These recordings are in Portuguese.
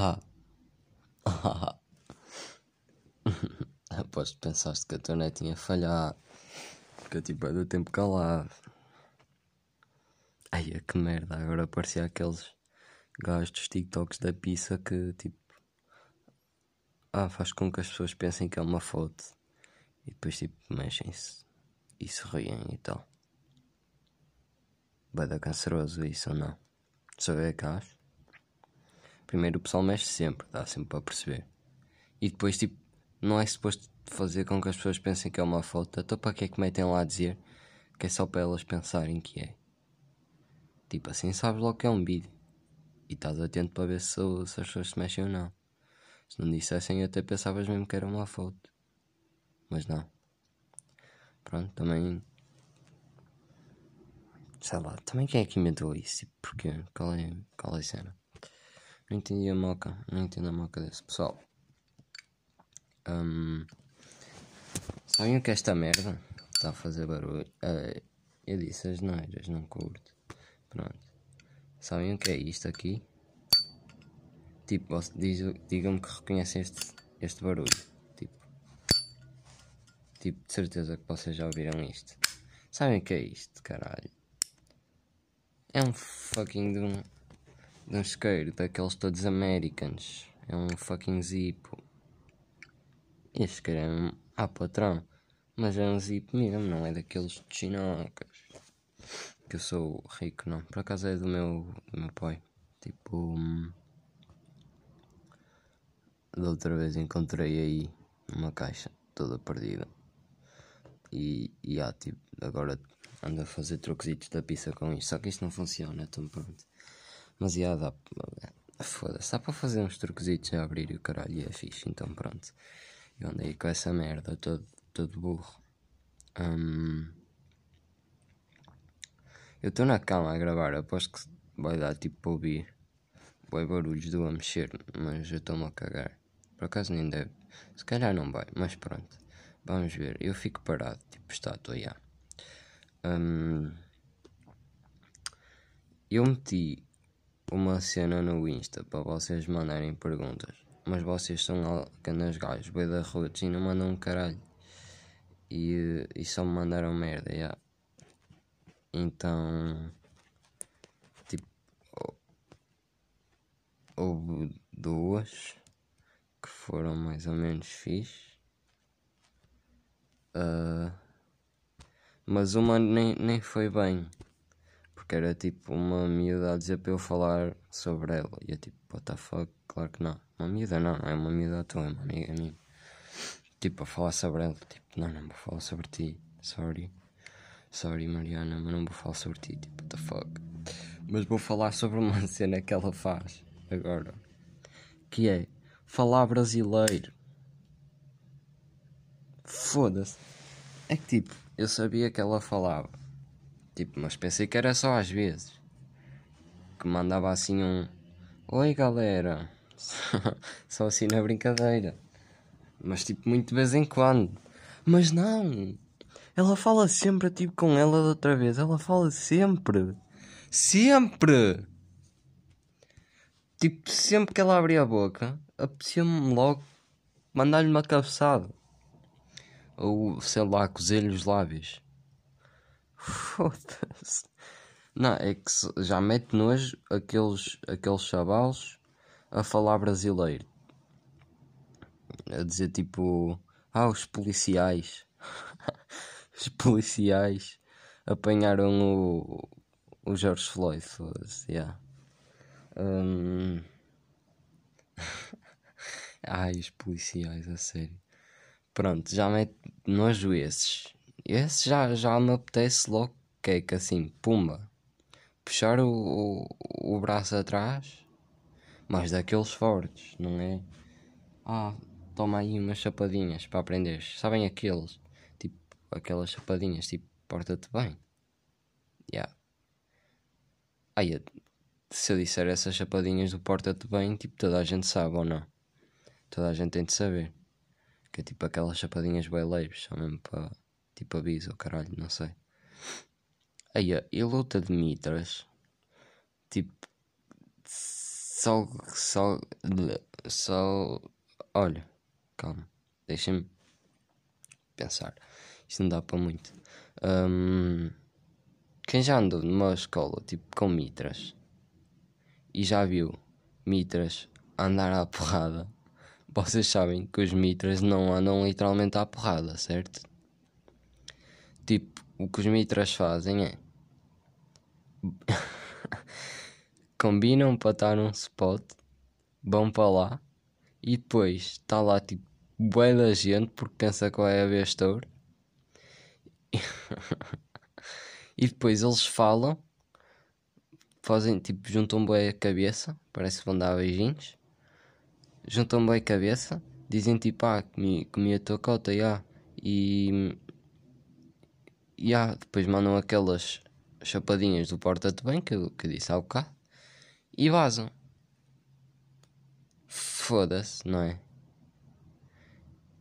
Ah. Ah. Aposto que pensaste que a net tinha falhado. Porque eu tipo é do tempo calado. Ai, que merda. Agora parecia aqueles gajos dos TikToks da pizza que tipo. Ah, faz com que as pessoas pensem que é uma foto. E depois tipo mexem-se. E sorriem e tal. Vai dar canceroso isso ou não? Só é que acho. Primeiro o pessoal mexe sempre, dá sempre para perceber. E depois, tipo, não é suposto fazer com que as pessoas pensem que é uma foto. Então, para que é que metem lá a dizer que é só para elas pensarem que é? Tipo, assim sabes logo que é um vídeo. E estás atento para ver se, se as pessoas se mexem ou não. Se não dissessem, até pensavas mesmo que era uma foto. Mas não. Pronto, também. Sei lá, também quem é que inventou isso? Tipo, porquê? Qual é, qual é a cena? Não entendi a moca, não entendo a moca desse pessoal. Um, sabem o que esta merda? Está a fazer barulho. Uh, eu disse as neiras, não curto. Pronto. Sabem o que é isto aqui? Tipo, digam-me que reconhecem este, este barulho. Tipo, tipo, de certeza que vocês já ouviram isto. Sabem o que é isto, caralho? É um fucking de um um isqueiro, daqueles todos americans. É um fucking zipo. Este isqueiro é um. Ah, patrão. Mas é um zip mesmo, não é daqueles chinocas. Que eu sou rico, não. Por acaso é do meu, do meu pai. Tipo. Hum, da outra vez encontrei aí uma caixa toda perdida. E, e ah, tipo, agora ando a fazer truquezitos da pizza com isto. Só que isto não funciona, então pronto. Mas ia dá. Foda-se, dá para fazer uns truquezitos a abrir e o caralho é fixe, então pronto. Eu andei com essa merda, todo, todo burro. Um, eu estou na cama a gravar, aposto que vai dar tipo para ouvir. Vai barulhos do a mexer, mas eu estou-me a cagar. Por acaso nem deve. Se calhar não vai, mas pronto. Vamos ver. Eu fico parado, tipo estátua, já. Um, eu meti uma cena no Insta para vocês mandarem perguntas. Mas vocês são canas gajos, boi da roots e não mandam um caralho. E, e só me mandaram merda, yeah. Então. Tipo. Houve duas que foram mais ou menos fixe. Uh, mas uma nem, nem foi bem porque era tipo uma miúda a dizer para eu falar sobre ela. E eu tipo, what the fuck? Claro que não. Uma miúda não, não é uma miúda tua, é uma amiga minha. Tipo, a falar sobre ela. Tipo, não, não vou falar sobre ti. Sorry. Sorry, Mariana, mas não vou falar sobre ti. Tipo, what the fuck? Mas vou falar sobre uma cena que ela faz agora. Que é falar brasileiro. Foda-se. É que tipo, eu sabia que ela falava. Tipo, mas pensei que era só às vezes. Que mandava assim um. Oi galera. só assim na brincadeira. Mas tipo, muito de vez em quando. Mas não! Ela fala sempre, tipo, com ela de outra vez. Ela fala sempre. Sempre! Tipo, sempre que ela abria a boca, apetecia-me logo mandar-lhe uma cabeçada. Ou, sei lá, cozer-lhe os lábios. Foda-se. Não, é que já mete nojo aqueles, aqueles chavalos a falar brasileiro. A dizer tipo. Ah, os policiais. os policiais apanharam o, o George Floyd. Foda-se, yeah. Um... Ai, os policiais, a sério. Pronto, já mete nojo esses. Esse já, já me apetece logo cake assim, pumba. Puxar o, o, o braço atrás, mas daqueles fortes, não é? Ah, toma aí umas chapadinhas para aprender. Sabem aqueles? Tipo, aquelas chapadinhas, tipo, porta-te bem. Yeah. Aí, se eu disser essas chapadinhas do porta-te bem, tipo, toda a gente sabe ou não? Toda a gente tem de saber. Que é tipo aquelas chapadinhas bem leves, só mesmo para Tipo aviso, caralho, não sei. Aí, e luta de Mitras. Tipo, Só. Só. Só. Olha, calma. Deixa-me pensar. Isto não dá para muito. Um, quem já andou numa escola tipo com mitras e já viu mitras andar à porrada, vocês sabem que os mitras não andam literalmente à porrada, certo? Tipo, o que os mitras fazem é combinam para estar num spot, vão para lá e depois está lá tipo bué da gente porque pensa que vai haver estouro. e depois eles falam, fazem tipo, juntam bué a cabeça, parece que vão dar beijinhos, juntam bué a cabeça, dizem tipo, ah, comi, comi a tua cota, já, e, e ah, depois mandam aquelas chapadinhas do porta-te bem que eu, que eu disse há bocado e vazam. Foda-se, não é?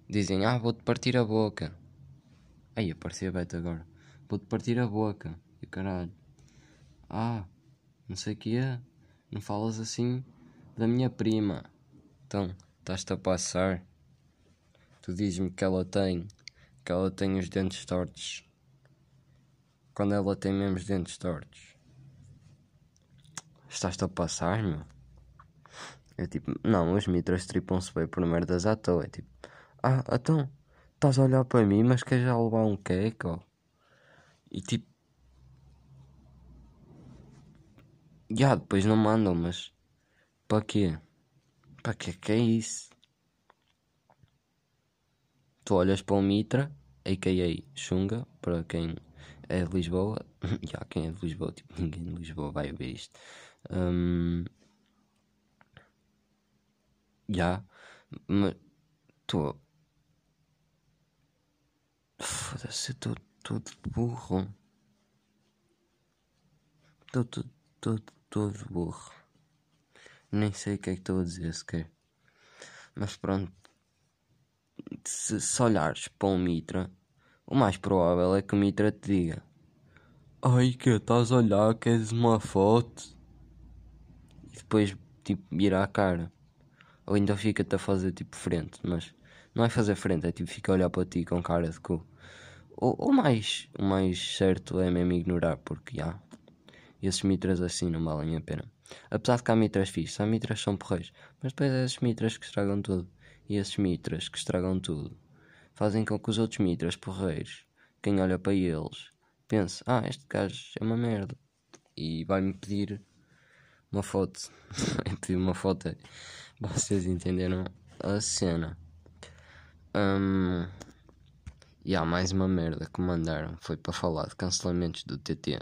Dizem, ah, vou-te partir a boca. Aí aparecia beta agora. Vou-te partir a boca. E caralho. Ah, não sei o que é. Não falas assim da minha prima. Então, estás-te a passar. Tu dizes-me que ela tem. Que ela tem os dentes tortos. Quando ela tem mesmo os dentes tortos. Estás-te a passar, meu? É tipo, não, os mitras tripam-se bem por merdas à toa. É tipo, ah, então, estás a olhar para mim, mas queres já levar um cake? Ó? E tipo, já depois não mandam, mas para quê? Para quê que é isso? Tu olhas para o Mitra, a.k.a. Xunga, para quem é de Lisboa, já quem é de Lisboa, tipo, ninguém de Lisboa vai ver isto. Um, já, mas estou. Foda-se, estou todo burro. Estou todo, todo, todo burro. Nem sei o que é que estou a dizer sequer. Mas pronto. Se, se olhares para um Mitra, o mais provável é que o Mitra te diga: Ai, que estás a olhar, queres uma foto? E depois, tipo, virar a cara. Ou ainda fica-te a fazer tipo frente, mas não é fazer frente, é tipo fica a olhar para ti com cara de cu. Ou mais, o mais certo é mesmo ignorar, porque já, esses mitras assim não valem a pena. Apesar de que há mitras fixos, há mitras são porreiros, mas depois é esses mitras que estragam tudo. E esses mitras que estragam tudo fazem com que os outros mitras porreiros, quem olha para eles, pense: ah, este gajo é uma merda. E vai-me pedir uma foto. pedir uma foto. Vocês entenderam a cena. Um, e há mais uma merda que mandaram. Foi para falar de cancelamentos do TT.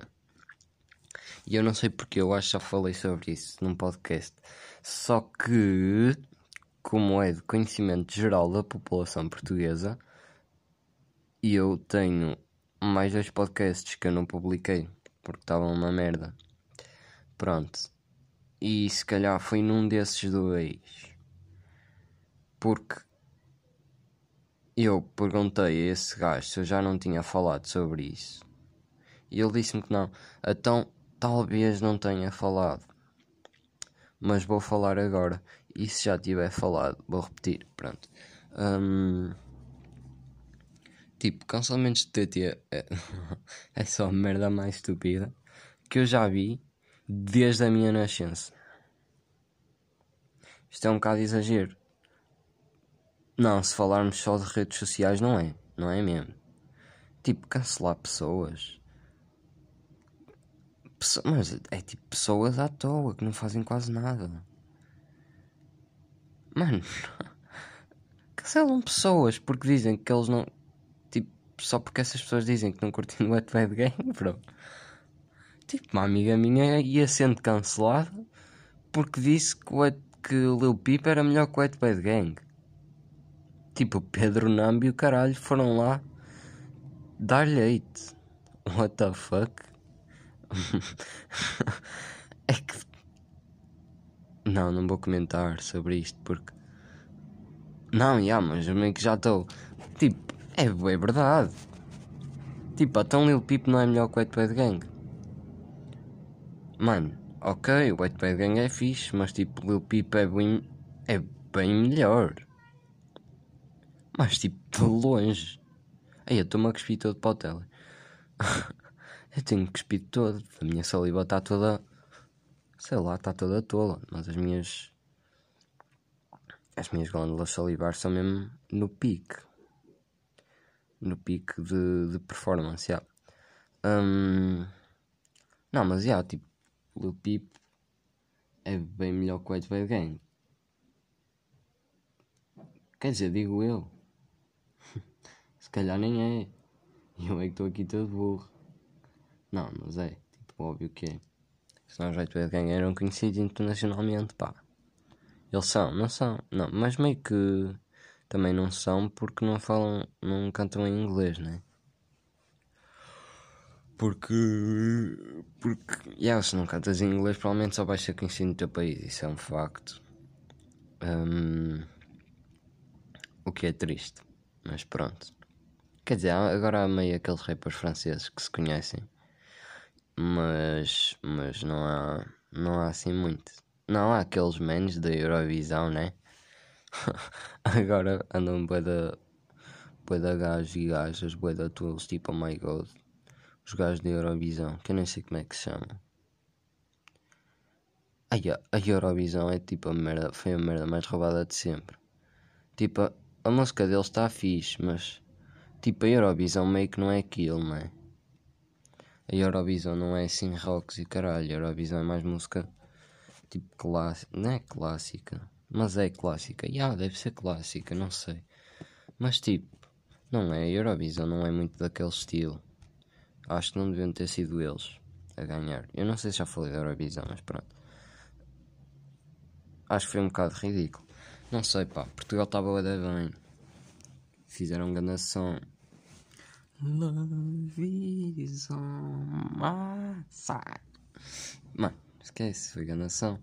E eu não sei porque, eu acho que já falei sobre isso num podcast. Só que, como é de conhecimento geral da população portuguesa, e eu tenho mais dois podcasts que eu não publiquei porque estavam uma merda. Pronto. E se calhar foi num desses dois. Porque eu perguntei a esse gajo se eu já não tinha falado sobre isso. E ele disse-me que não. Então talvez não tenha falado. Mas vou falar agora. Se já tiver falado, vou repetir. Pronto. Um, tipo, cancelamentos de TT é, é só a merda mais estúpida que eu já vi desde a minha nascença. Isto é um bocado exagero. Não, se falarmos só de redes sociais, não é. Não é mesmo. Tipo, cancelar pessoas. Pesso mas é tipo pessoas à toa que não fazem quase nada. Mano, cancelam pessoas porque dizem que eles não. Tipo, só porque essas pessoas dizem que não curtem o Wet Bad Game, bro. Tipo, uma amiga minha ia sendo cancelada porque disse que, o, que Lil Peep era melhor que o Wet Bad Gang. Tipo, Pedro Nambi e o caralho foram lá dar-lhe hate. What the fuck? é que. Não, não vou comentar sobre isto porque. Não, já, mas meio que já estou. Tipo, é, é verdade. Tipo, então Lil Peep não é melhor que o Wet Bad Gang. Mano, ok, o White Bad Gang é fixe, mas tipo, Lil Peep é bem, é bem melhor. Mas tipo, de longe. Aí eu estou-me a cuspir todo para o tele. eu tenho cuspido todo. A minha saliva está toda. Sei lá, está toda tola. Mas as minhas. As minhas glândulas salivares são mesmo no pique. No pique de, de performance, yeah. Um, não, mas já, yeah, tipo, Lil Peep é bem melhor que o White Bad Gang. Quer dizer, digo eu. Se calhar nem é. Eu é que estou aqui todo burro. Não, mas é. Tipo, óbvio que é. Senão White Bad Gang eram conhecidos internacionalmente, pá. Eles são, não são. Não, mas meio que também não são porque não falam, não cantam em inglês, né? Porque. Porque. Yeah, se não cantas em inglês, provavelmente só vais ser conhecido no teu país. Isso é um facto. Um, o que é triste. Mas pronto. Quer dizer, agora há meio aqueles rappers franceses que se conhecem. Mas. Mas não há. Não há assim muito. Não há aqueles menos da Eurovisão, né? agora andam bué da. bué da gajos e gajas, bué da tools, tipo oh my god os gajos da Eurovisão, que eu nem sei como é que se chama. Ai, a Eurovisão é tipo a merda, foi a merda mais roubada de sempre. Tipo, a, a música deles está fixe, mas tipo a Eurovisão meio que não é aquilo, não é? A Eurovisão não é assim rocks e caralho, a Eurovisão é mais música tipo clássica, não é clássica, mas é clássica. Ya, yeah, deve ser clássica, não sei. Mas tipo, não é, a Eurovisão não é muito daquele estilo. Acho que não deviam ter sido eles a ganhar. Eu não sei se já falei da Eurovisão, mas pronto. Acho que foi um bocado ridículo. Não sei, pá. Portugal estava bem. Fizeram grande som. Love is on my side. Mano, esquece, foi som.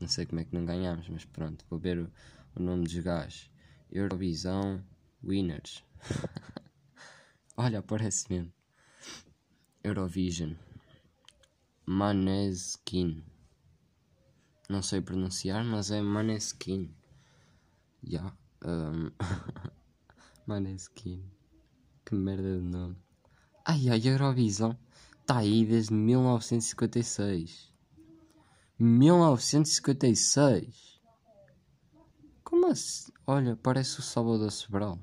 Não sei como é que não ganhámos, mas pronto. Vou ver o, o nome dos gajos. Eurovisão Winners. Olha, parece mesmo. Eurovision. Maneskin. Não sei pronunciar, mas é Maneskin. Já. Yeah. Um... Maneskin. Que merda de nome. Ai ai, Eurovisão. Está aí desde 1956. 1956. Como assim? Olha, parece o Salvador Sobral.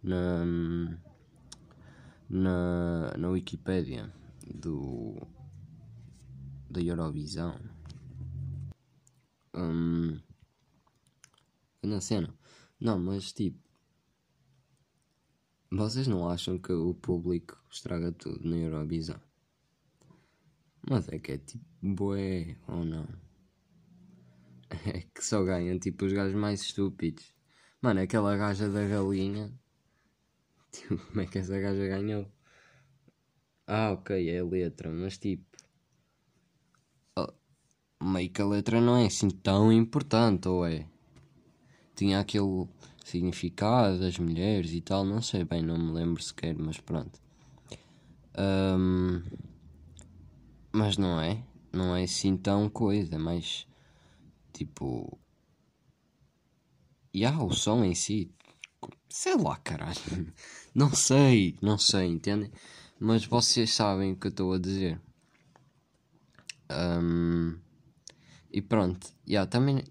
Na na, na Wikipédia do da Eurovisão. Hum, na cena. Não, mas tipo. Vocês não acham que o público estraga tudo na Eurovisão? Mas é que é tipo boé ou não? É que só ganham tipo os gajos mais estúpidos. Mano, aquela gaja da galinha Tipo, como é que essa gaja ganhou? Ah, ok, é a letra, mas tipo. Oh, meio que a letra não é assim tão importante, ou é? Tinha aquele significado das mulheres e tal, não sei bem, não me lembro sequer, mas pronto. Um, mas não é? Não é assim tão coisa, mais tipo. E yeah, o som em si Sei lá, caralho. Não sei, não sei, entendem? Mas vocês sabem o que eu estou a dizer. Um, e pronto, yeah, também.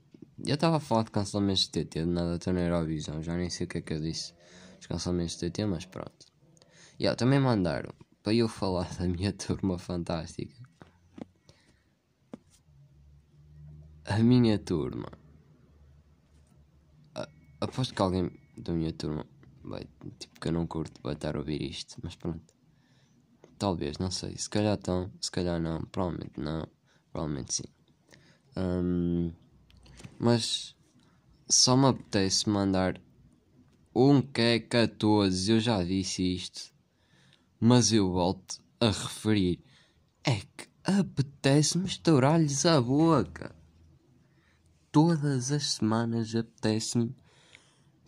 Eu estava a falar de cancelamentos de TT, de nada estou na Eurovisão, já nem sei o que é que eu disse. Os cancelamentos de TT, mas pronto. Yeah, também mandaram para eu falar da minha turma fantástica. A minha turma. Aposto que alguém da minha turma vai, tipo que eu não curto, vai estar a ouvir isto, mas pronto. Talvez, não sei. Se calhar estão, se calhar não. Provavelmente não. Provavelmente sim. Um, mas só me apetece mandar um que é 14. Eu já disse isto. Mas eu volto a referir. É que apetece-me estourar-lhes a boca. Todas as semanas apetece-me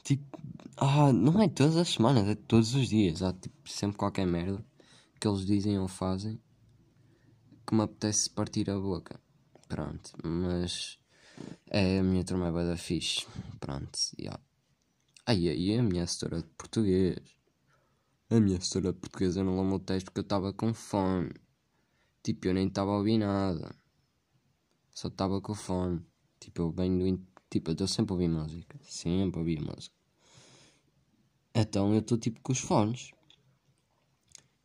Tipo, ah, não é todas as semanas, é todos os dias. Há tipo, sempre qualquer merda que eles dizem ou fazem que me apetece partir a boca. Pronto, mas é, a minha turma é da fixe. Pronto, yeah. Aí, aí a minha história de português. A minha história de português lembro o texto porque eu estava com fome. Tipo, eu nem estava a ouvir nada. Só estava com fome. Tipo, eu venho do. Tipo, eu sempre a ouvir música. Sempre a ouvir música. Então eu estou tipo com os fones.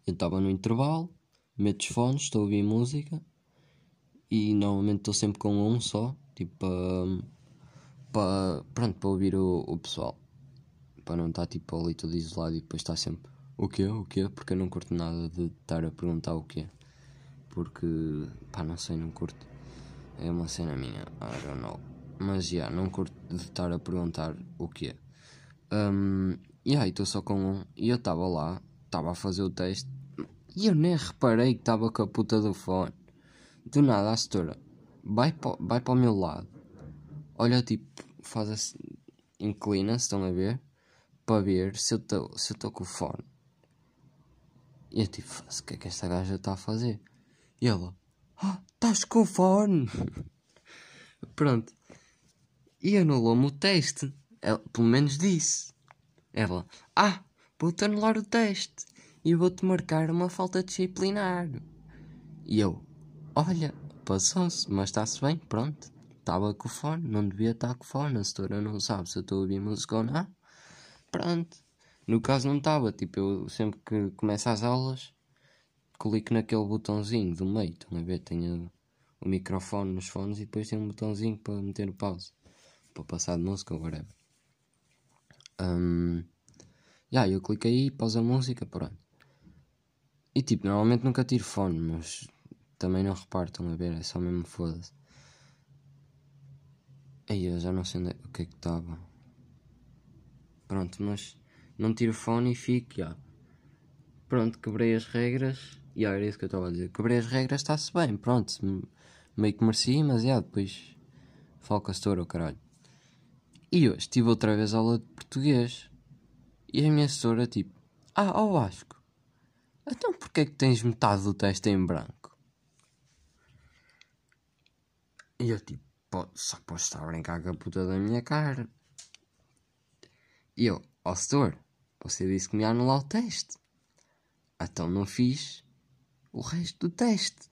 Eu estava no intervalo, meto os fones, estou a ouvir música. E normalmente estou sempre com um só. Tipo, para. Pa, pronto, para ouvir o, o pessoal para não estar tipo ali todo isolado e depois estar sempre o quê? O quê? Porque eu não curto nada de estar a perguntar o quê. Porque, pá, não sei, não curto. É uma cena minha, I don't know. Mas, já, yeah, não curto de estar a perguntar o quê. Um, e aí, estou só com um. E eu estava lá, estava a fazer o teste. E eu nem reparei que estava com a puta do fone. Do nada, a setora vai para, vai para o meu lado. Olha, tipo, faz assim, inclina-se, estão a ver? para ver se eu estou com o fone. E eu tipo, o que é que esta gaja está a fazer? E ela, ah, estás com o fone. Pronto. E anulou-me o teste. Ela, pelo menos disse. Ela, ah, vou-te anular o teste e vou-te marcar uma falta disciplinar. E eu, olha, passou-se, mas está-se bem, pronto. Estava com o fone, não devia estar com o fone. A setora não sabe se eu estou a ouvir música ou não. Pronto. No caso não estava, tipo, eu sempre que começo as aulas, clico naquele botãozinho do meio, estão a ver? Tenho o microfone nos fones e depois tem um botãozinho para meter pause, para passar de música ou whatever. Um, yeah, eu clico aí, pausa a música, pronto. E tipo, normalmente nunca tiro fone, mas também não reparo, estão a ver? É só mesmo foda-se. Aí eu já não sei onde, é, o que é que estava. Pronto, mas não tiro o fone e fico, já. Pronto, quebrei as regras. E era isso que eu estava a dizer. Quebrei as regras, está-se bem, pronto. Meio que mereci, mas já, depois setora, oh, caralho. E hoje tive outra vez aula de português. E a minha setora, tipo, ah, ó oh Vasco, então porquê é que tens metade do texto em branco? E eu, tipo, só posso estar a brincar com a puta da minha cara. E eu, ó oh, setor, você disse que me ia anular o teste. Então não fiz o resto do teste.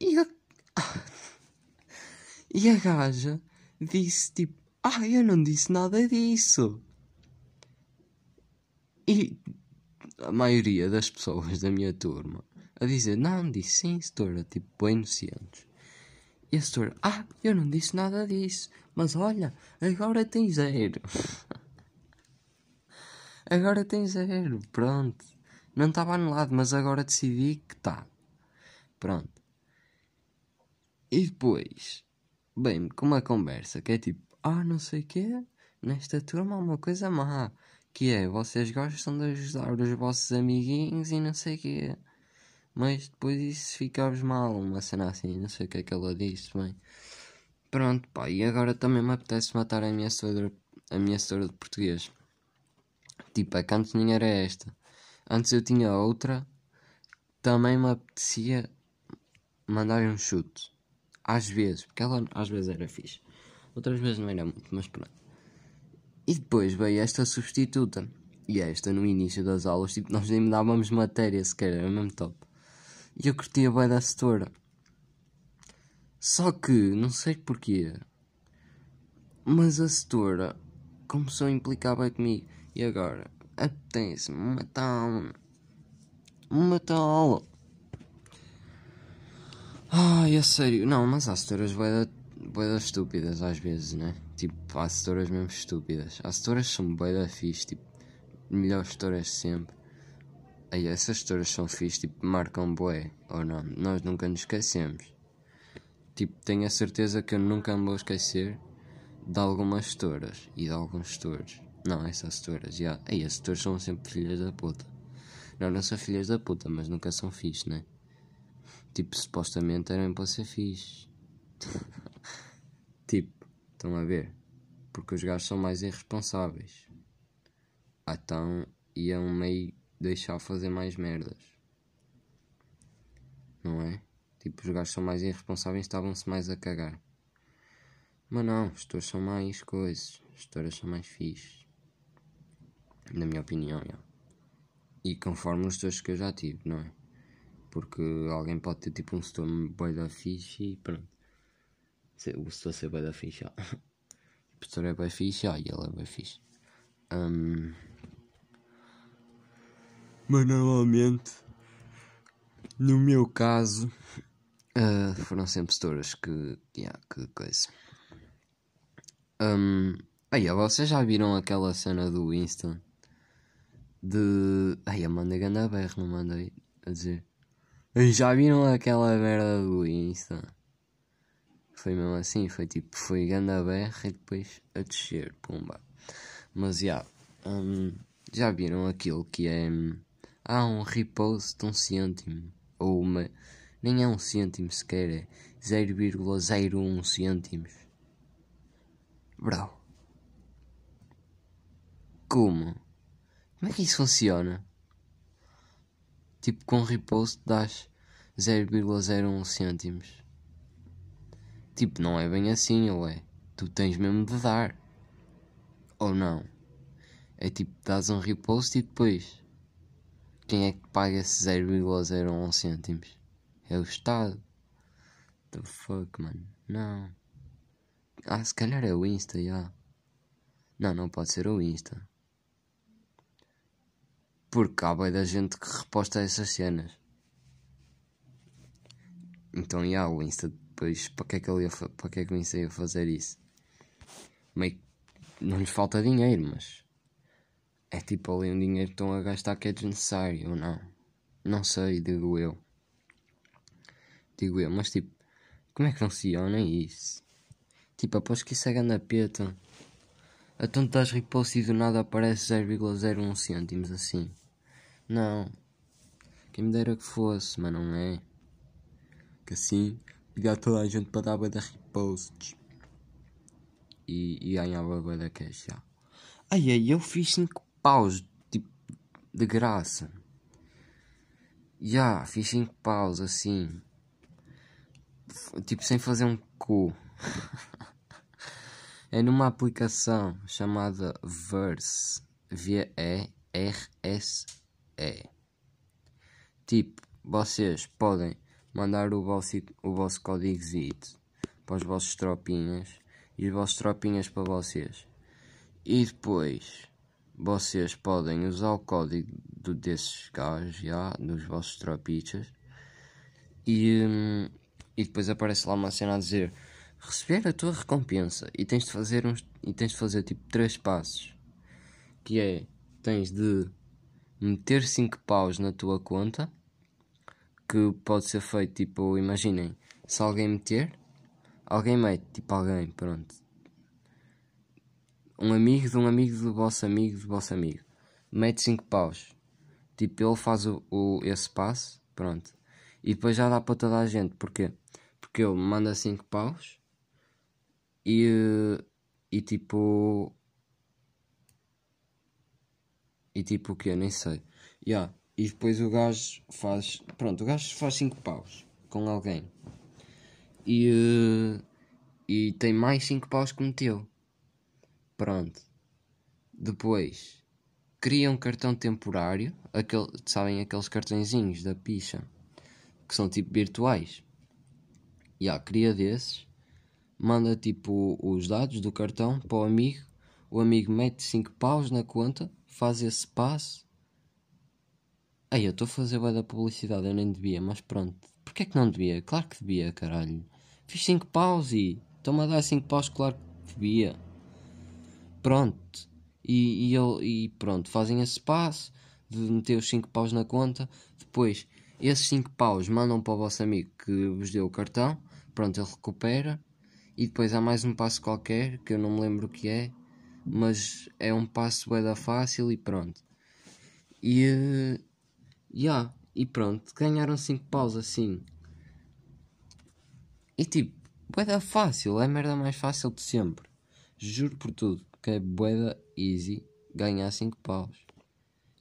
E a, e a gaja disse tipo, ah, eu não disse nada disso. E a maioria das pessoas da minha turma a dizer, não, disse sim, setora, tipo, bem inocentes. E a setora, ah, eu não disse nada disso. Mas olha, agora tem zero. agora tem zero. Pronto. Não estava anulado, mas agora decidi que está. Pronto. E depois, bem, com uma conversa que é tipo, ah, não sei o quê, nesta turma há uma coisa má. Que é, vocês gostam de ajudar os vossos amiguinhos e não sei o quê. Mas depois isso fica-vos mal, uma cena assim, não sei o que é que ela disse, bem. Pronto, pá, e agora também me apetece matar a minha história, a minha história de português. Tipo, a que antes era esta. Antes eu tinha outra, também me apetecia mandar um chute. Às vezes, porque ela às vezes era fixe. Outras vezes não era muito, mas pronto. E depois veio esta substituta. E esta no início das aulas, tipo, nós nem dávamos matéria sequer, era mesmo top. E eu curtia bem da setora. Só que, não sei porquê, mas a setora começou a implicar bem comigo. E agora, apetece-me matá-lo. Matá-lo. Ai, é sério. Não, mas há setoras bem estúpidas às vezes, né? Tipo, há setoras mesmo estúpidas. Há setoras são bem da fixe, tipo, melhores setoras sempre. Aí essas setoras são fixe, tipo, marcam bué, ou não. Nós nunca nos esquecemos. Tipo, tenho a certeza que eu nunca me vou esquecer de algumas gestores e de alguns gestores. Não, essas gestores, já. Aí, as gestores são sempre filhas da puta. Não, não são filhas da puta, mas nunca são fixe, né? Tipo, supostamente eram para ser fixe. tipo, estão a ver? Porque os gajos são mais irresponsáveis. Então, iam meio deixar fazer mais merdas. Não é? Tipo, os gajos são mais irresponsáveis estavam-se mais a cagar. Mas não, os gestores são mais coisas. As gestoras são mais fixes. Na minha opinião, já. E conforme os gestores que eu já tive, não é? Porque alguém pode ter tipo um gestor boi da fixe e pronto. O gestor ser boi da fixe, já. O gestor é fixe, já, e ele é fixe. Um... Mas normalmente, no meu caso, uh, foram sempre gestores que. Yeah, que coisa. Um, aí, vocês já viram aquela cena do Winston? De. Ai, eu mandei ganda BR, não mandei a dizer. Já viram aquela merda do Winston? Foi mesmo assim, foi tipo, foi ganda BR e depois a descer, pumba. Mas já, um, já viram aquilo que é. Há um repost de um cêntimo. Ou uma. Nem é um cêntimo sequer, é 0,01 cêntimos Bro. Como? Como é que isso funciona? Tipo, com repost das 0,01 cêntimos. Tipo, não é bem assim, ou é? Tu tens mesmo de dar. Ou não? É tipo, dás um repost e depois. Quem é que paga esse 0,01 cêntimos? É o Estado. The fuck, mano? Não. Ah, se calhar é o Insta, já. Yeah. Não, não pode ser o Insta. Porque há bem da gente que reposta essas cenas. Então, já, yeah, o Insta depois, para que é que ele ia, para que é que o Insta ia fazer isso? Meio não lhes falta dinheiro, mas é tipo ali um dinheiro que estão a gastar que é desnecessário ou não. Não sei, digo eu. Digo eu, mas tipo, como é que funciona isso? Tipo, após que isso é grande peta. Tanto das repost e do nada aparece 0,01 cêntimos assim. Não. Quem me dera que fosse, mas não é. Que assim, pegar toda a gente para dar bem da reposts. E, e ganhava bem da cash já. Ai ai, eu fiz 5 paus, tipo, de graça. Já, fiz 5 paus assim. Tipo, sem fazer um cu. é numa aplicação chamada Verse. V-E-R-S-E. Tipo, vocês podem mandar o vosso, o vosso código ZIT para os vossos tropinhas e os vossos tropinhas para vocês. E depois vocês podem usar o código desses gajos, já, dos vossos tropichas. E, hum, e depois aparece lá uma cena a dizer receber a tua recompensa. E tens de fazer uns e tens de fazer tipo três passos. Que é tens de meter 5 paus na tua conta que pode ser feito tipo imaginem se alguém meter alguém mete tipo alguém pronto um amigo de um amigo do vosso amigo do vosso amigo mete 5 paus tipo ele faz o, o, esse passo pronto e depois já dá para toda a gente porque porque ele manda 5 paus e, e tipo. E tipo o que? Nem sei. Yeah. E depois o gajo faz. Pronto, o gajo faz 5 paus com alguém. E, e tem mais 5 paus que meteu. Pronto. Depois cria um cartão temporário. Aquele, sabem aqueles cartõezinhos da picha que são tipo virtuais. E yeah, cria desses manda tipo os dados do cartão para o amigo, o amigo mete 5 paus na conta, faz esse passo. Aí eu estou a fazer bué da publicidade, eu nem devia, mas pronto. Porquê que não devia? Claro que devia, caralho. Fiz 5 paus e estou-me a dar 5 paus, claro que devia. Pronto. E, e, e pronto, fazem esse passo de meter os 5 paus na conta. Depois, esses 5 paus mandam para o vosso amigo que vos deu o cartão. Pronto, ele recupera e depois há mais um passo qualquer, que eu não me lembro o que é, mas é um passo da fácil e pronto. E, yeah, e pronto, ganharam 5 paus assim. E tipo, da fácil, é a merda mais fácil de sempre. Juro por tudo, é da easy ganhar 5 paus.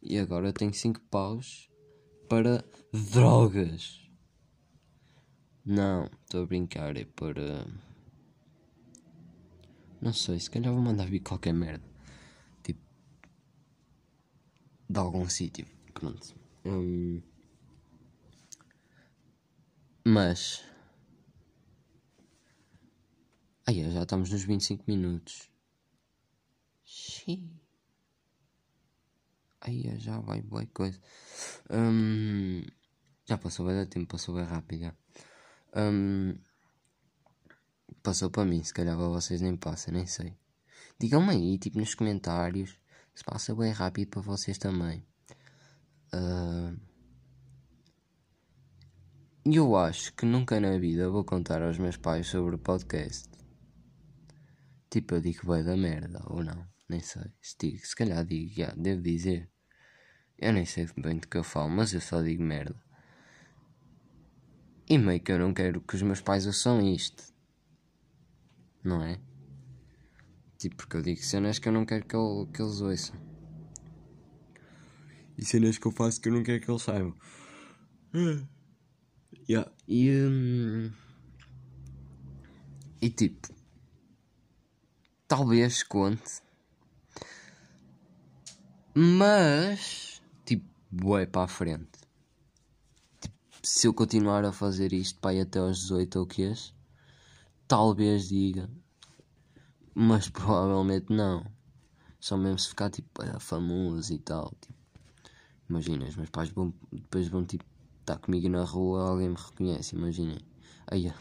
E agora eu tenho 5 paus para drogas. Não, estou a brincar, é para. Não sei, se calhar vou mandar vir qualquer merda. Tipo. De algum sítio. Pronto. Hum, mas. Aí, já estamos nos 25 minutos. Xiii. Aí, já vai boa coisa. Hum, já passou bem tempo, passou bem rápido. Hum, passou para mim, se calhar para vocês nem passa, nem sei. Digam-me aí, tipo nos comentários, se passa bem rápido para vocês também. Uh, eu acho que nunca na vida vou contar aos meus pais sobre o podcast. Tipo, eu digo bem da merda, ou não, nem sei. Se, digo, se calhar digo, já, devo dizer. Eu nem sei bem do que eu falo, mas eu só digo merda. E meio que eu não quero que os meus pais ouçam isto. Não é? Tipo, porque eu digo cenas que eu não quero que, ele, que eles ouçam. E cenas que eu faço que eu não quero que eles saibam. Yeah. E, hum, e tipo, talvez conte, mas tipo, bué para a frente. Tipo, se eu continuar a fazer isto para ir até aos 18 ou que talvez diga, mas provavelmente não. Só mesmo se ficar tipo famoso e tal. Tipo, imagina, os meus pais vão, depois vão tipo está comigo na rua, alguém me reconhece, imaginem. Aí, yeah,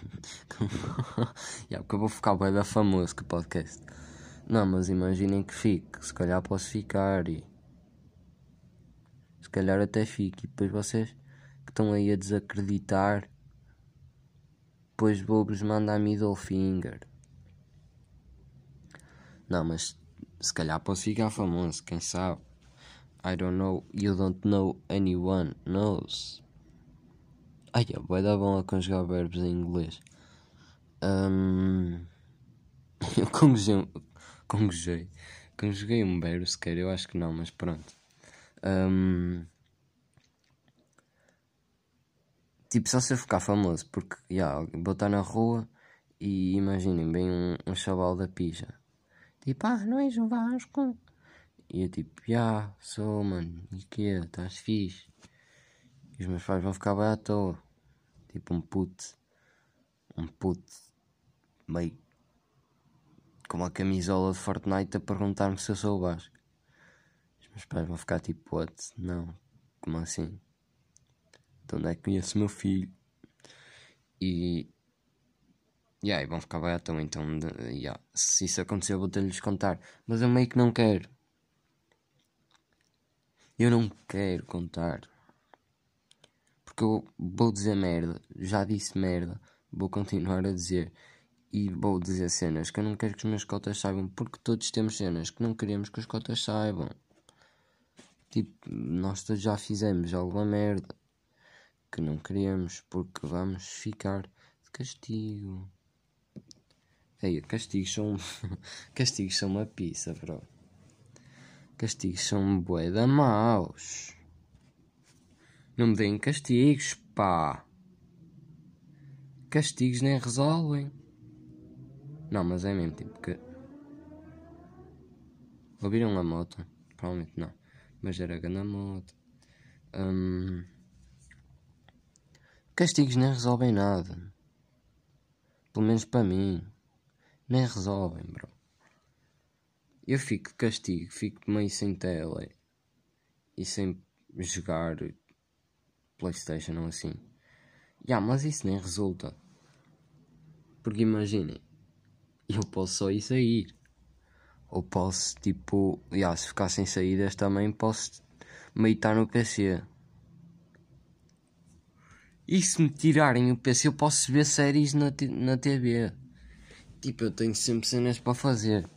porque eu vou ficar bem da famoso que podcast. Não, mas imaginem que fique, se calhar posso ficar e calhar até fique. E depois vocês que estão aí a desacreditar, depois vou-vos mandar middle finger. Não, mas se calhar posso ficar famoso, quem sabe? I don't know, you don't know, anyone knows. Ai, vai dar bom a conjugar verbos em inglês. Um, eu conjuguei, conjuguei um verbo sequer, eu acho que não, mas pronto. Um, tipo, só se eu ficar famoso, porque yeah, vou estar na rua e imaginem bem um, um chaval da pija. Tipo, ah, não és um Vasco? E eu tipo, já, yeah, sou, mano, e que Estás fixe? E os meus pais vão ficar bem à toa. Tipo um puto. Um puto meio com uma camisola de Fortnite a perguntar-me se eu sou o Vasco. Os pais vão ficar tipo, what? Não, como assim? De onde é que conheço meu filho? E. E vão ficar bem então, então yeah, se isso acontecer eu vou ter-lhes contar. Mas eu meio que não quero. Eu não quero contar. Porque eu vou dizer merda, já disse merda, vou continuar a dizer. E vou dizer cenas que eu não quero que os meus cotas saibam, porque todos temos cenas que não queremos que os cotas saibam. Tipo, nós todos já fizemos alguma merda que não queremos, porque vamos ficar de castigo. Ei, castigos são. castigos são uma pizza, bro. Castigos são bué da maus. Não me deem castigos, pá. Castigos nem resolvem. Não, mas é mesmo tipo que. Ouviram a moto? Provavelmente não. Mas era grande moto. Hum... Castigos nem resolvem nada. Pelo menos para mim. Nem resolvem, bro. Eu fico de castigo, fico meio sem tela e sem jogar Playstation ou assim. Yeah, mas isso nem resulta. Porque imaginem, eu posso só ir sair. Ou posso, tipo, yeah, se ficar sem saídas também posso meio estar no PC. E se me tirarem o PC eu posso ver séries na, na TV. Tipo, eu tenho sempre cenas para fazer.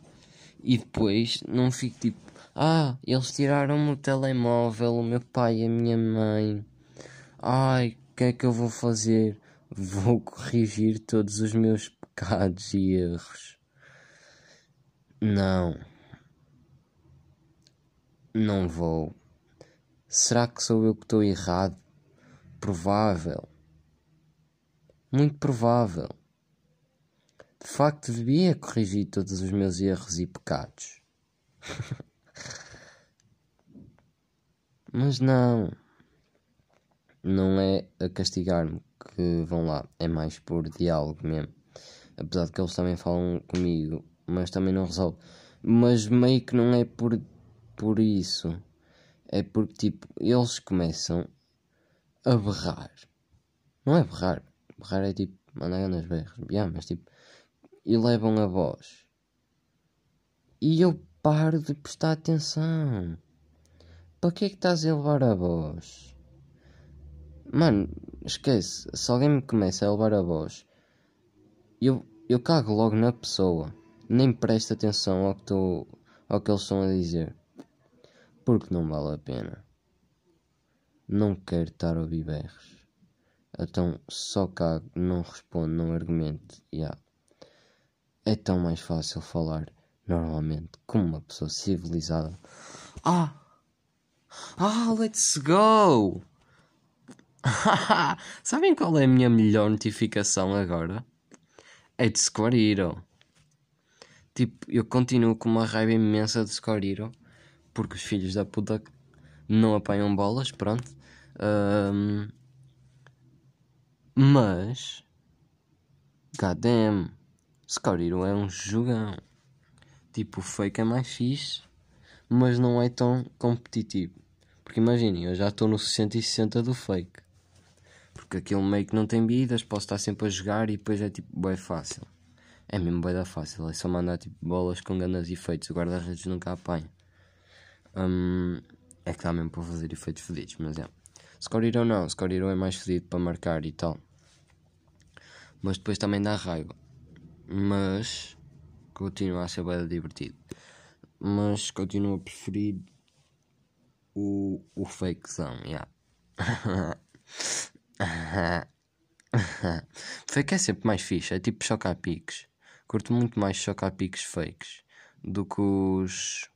E depois não fico tipo, ah, eles tiraram-me o telemóvel, o meu pai e a minha mãe. Ai, o que é que eu vou fazer? Vou corrigir todos os meus pecados e erros. Não. Não vou. Será que sou eu que estou errado? Provável. Muito provável. De facto, devia corrigir todos os meus erros e pecados. Mas não. Não é a castigar-me que vão lá. É mais por diálogo mesmo. Apesar de que eles também falam comigo. Mas também não resolve. Mas meio que não é por, por isso. É porque tipo, eles começam a berrar. Não é berrar. Berrar é tipo mandar nas berras. Yeah, mas tipo. E levam a voz. E eu paro de prestar atenção. Para que é que estás a levar a voz? Mano, esquece. Se alguém me começa a levar a voz, eu, eu cago logo na pessoa. Nem presto atenção ao que, tô, ao que eles estão a dizer. Porque não vale a pena. Não quero estar a ouvir berros. Então só cago, não respondo, não argumento. Yeah. É tão mais fácil falar normalmente como uma pessoa civilizada. Ah! Ah, let's go! Sabem qual é a minha melhor notificação agora? É de Square Hero. Tipo, eu continuo com uma raiva imensa de Square Hero porque os filhos da puta não apanham bolas, pronto. Um, mas, goddamn, Square Hero é um jogão. Tipo, o fake é mais fixe, mas não é tão competitivo. Porque imaginem, eu já estou no 660 do fake. Porque aquele meio que não tem vidas, posso estar sempre a jogar e depois é tipo, bem fácil. É mesmo da fácil, é só mandar tipo bolas com grandes efeitos, o guarda-redes nunca apanha. Um, é que dá mesmo para fazer efeitos fedidos, mas é. Score Hero não, Score Hero é mais fedido para marcar e tal. Mas depois também dá raiva. Mas continua a ser bem divertido. Mas continuo a preferir o, o fakezão, yeah. Fake é sempre mais fixe, é tipo chocar piques. Curto muito mais chocar piques fakes do que os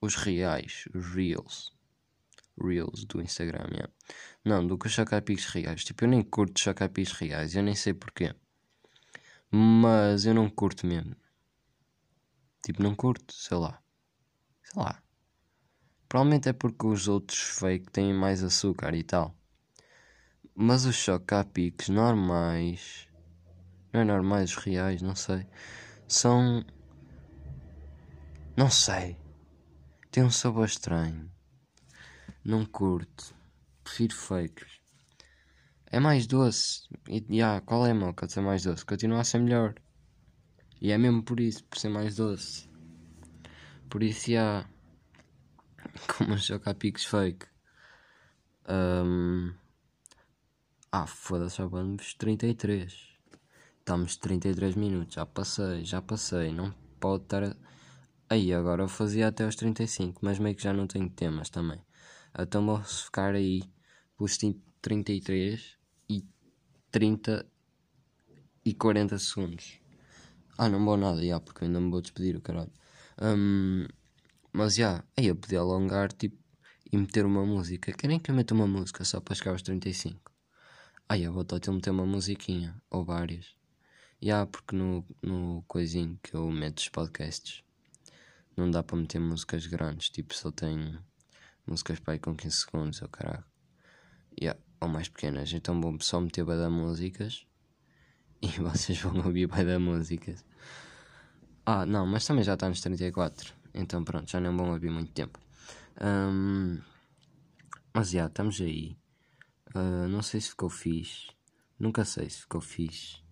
os reais, os reels. Reels do Instagram, yeah. Não, do que os reais. Tipo, eu nem curto chocapicos reais, eu nem sei porquê. Mas eu não curto mesmo. Tipo, não curto, sei lá. Sei lá. Provavelmente é porque os outros fake têm mais açúcar e tal. Mas os chocapicos normais. Não é reais, não sei. São. Não sei. Tem um sabor estranho. Não curto. Prefiro fakes. É mais doce. E yeah, qual é a moca ser mais doce? Continua a ser melhor. E é mesmo por isso, por ser mais doce. Por isso, já. Yeah, como os chocapicos fake. Um, ah, foda-se, já vamos 33. Estamos 33 minutos. Já passei, já passei. Não pode estar. Aí agora eu fazia até aos 35, mas meio que já não tenho temas também. Então vou ficar aí pelos 33 e 30 e 40 segundos. Ah, não vou nada, já, porque ainda me vou despedir, o caralho. Um, mas já, aí eu podia alongar tipo, e meter uma música. Querem que eu meta uma música só para chegar aos 35? Aí eu vou até meter uma musiquinha, ou várias. Já, porque no, no coisinho que eu meto os podcasts não dá para meter músicas grandes, tipo só tem músicas para ir com 15 segundos, ou oh, caralho. Yeah, ou mais pequenas, então vou só meter bem da músicas e vocês vão ouvir bem da músicas. Ah, não, mas também já está nos 34, então pronto, já não vão ouvir muito tempo. Um, mas já, yeah, estamos aí. Uh, não sei se ficou fixe, nunca sei se ficou fixe,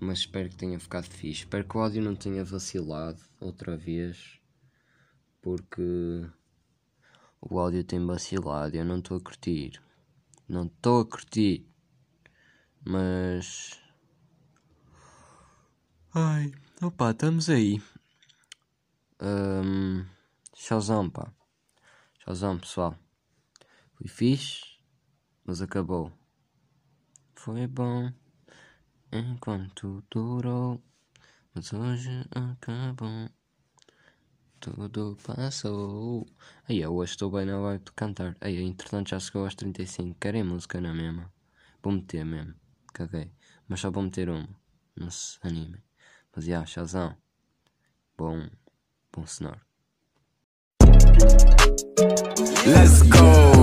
mas espero que tenha ficado fixe. Espero que o áudio não tenha vacilado outra vez porque o áudio tem vacilado. Eu não estou a curtir. Não estou a curtir. Mas. Ai, opa, estamos aí. Um, tchauzão, pá. Tchauzão, pessoal. Fui fixe, mas acabou. Foi bom enquanto durou, mas hoje acabou. Tudo passou. Aí eu hoje estou bem na vibe de cantar. Aí entretanto já chegou aos 35. Querem música na mesma? Vou meter mesmo. caguei. Mas só vou meter uma. Não se animem. Mas já, Shazam. Bom. Bom sonoro. Let's go!